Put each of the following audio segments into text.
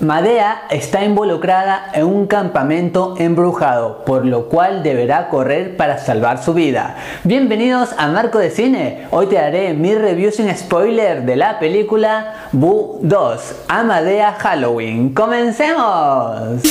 Madea está involucrada en un campamento embrujado, por lo cual deberá correr para salvar su vida. Bienvenidos a Marco de Cine. Hoy te daré mi review sin spoiler de la película Boo 2, Amadea Halloween. ¡Comencemos!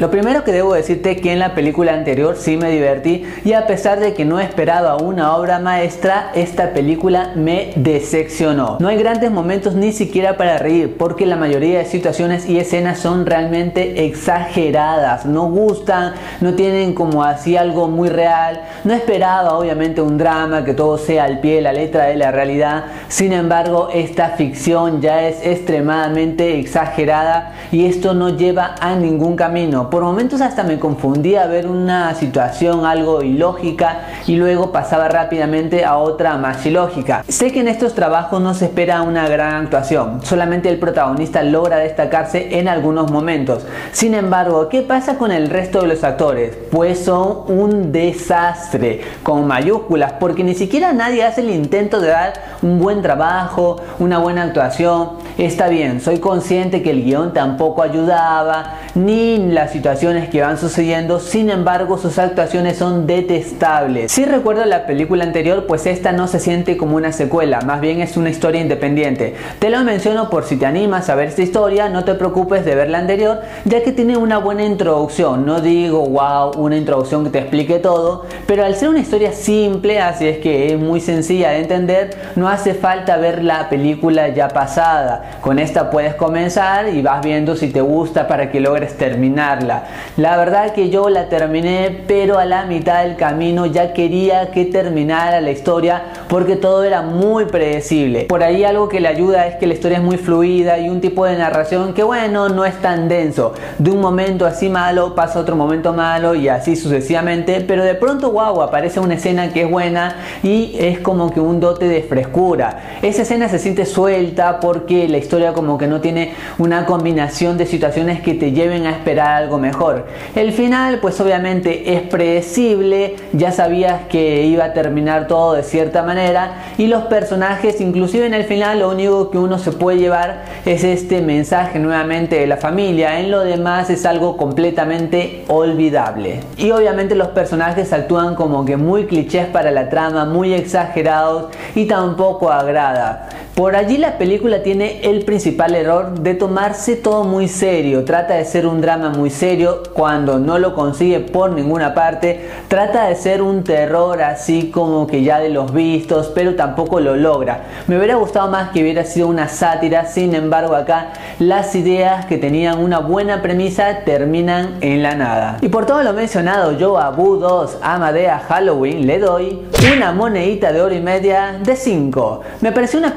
Lo primero que debo decirte que en la película anterior sí me divertí y a pesar de que no esperaba una obra maestra, esta película me decepcionó. No hay grandes momentos ni siquiera para reír porque la mayoría de situaciones y escenas son realmente exageradas, no gustan, no tienen como así algo muy real. No esperaba obviamente un drama que todo sea al pie de la letra de la realidad, sin embargo esta ficción ya es extremadamente exagerada y esto no lleva a ningún camino. Por momentos hasta me confundía ver una situación algo ilógica y luego pasaba rápidamente a otra más ilógica. Sé que en estos trabajos no se espera una gran actuación, solamente el protagonista logra destacarse en algunos momentos. Sin embargo, ¿qué pasa con el resto de los actores? Pues son un desastre, con mayúsculas, porque ni siquiera nadie hace el intento de dar un buen trabajo, una buena actuación. Está bien, soy consciente que el guion tampoco ayudaba, ni las situaciones que van sucediendo, sin embargo sus actuaciones son detestables. Si recuerdo la película anterior, pues esta no se siente como una secuela, más bien es una historia independiente. Te lo menciono por si te animas a ver esta historia, no te preocupes de ver la anterior, ya que tiene una buena introducción. No digo, wow, una introducción que te explique todo, pero al ser una historia simple, así es que es muy sencilla de entender, no hace falta ver la película ya pasada. Con esta puedes comenzar y vas viendo si te gusta para que logres terminarla. La verdad que yo la terminé, pero a la mitad del camino ya quería que terminara la historia porque todo era muy predecible. Por ahí algo que le ayuda es que la historia es muy fluida y un tipo de narración que bueno, no es tan denso. De un momento así malo pasa otro momento malo y así sucesivamente, pero de pronto wow, aparece una escena que es buena y es como que un dote de frescura. Esa escena se siente suelta porque la historia como que no tiene una combinación de situaciones que te lleven a esperar algo mejor. El final pues obviamente es predecible, ya sabías que iba a terminar todo de cierta manera y los personajes inclusive en el final lo único que uno se puede llevar es este mensaje nuevamente de la familia, en lo demás es algo completamente olvidable. Y obviamente los personajes actúan como que muy clichés para la trama, muy exagerados y tampoco agrada. Por allí la película tiene el principal error de tomarse todo muy serio, trata de ser un drama muy serio cuando no lo consigue por ninguna parte, trata de ser un terror así como que ya de los vistos, pero tampoco lo logra. Me hubiera gustado más que hubiera sido una sátira, sin embargo acá las ideas que tenían una buena premisa terminan en la nada. Y por todo lo mencionado, yo a Boo 2 Amadea Halloween le doy una monedita de oro y media de 5. Me pareció una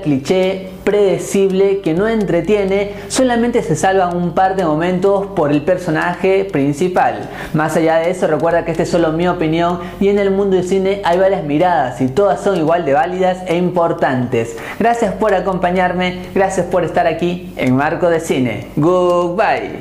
cliché, predecible, que no entretiene, solamente se salvan un par de momentos por el personaje principal. Más allá de eso, recuerda que esta es solo mi opinión y en el mundo del cine hay varias miradas y todas son igual de válidas e importantes. Gracias por acompañarme, gracias por estar aquí en Marco de Cine. Goodbye.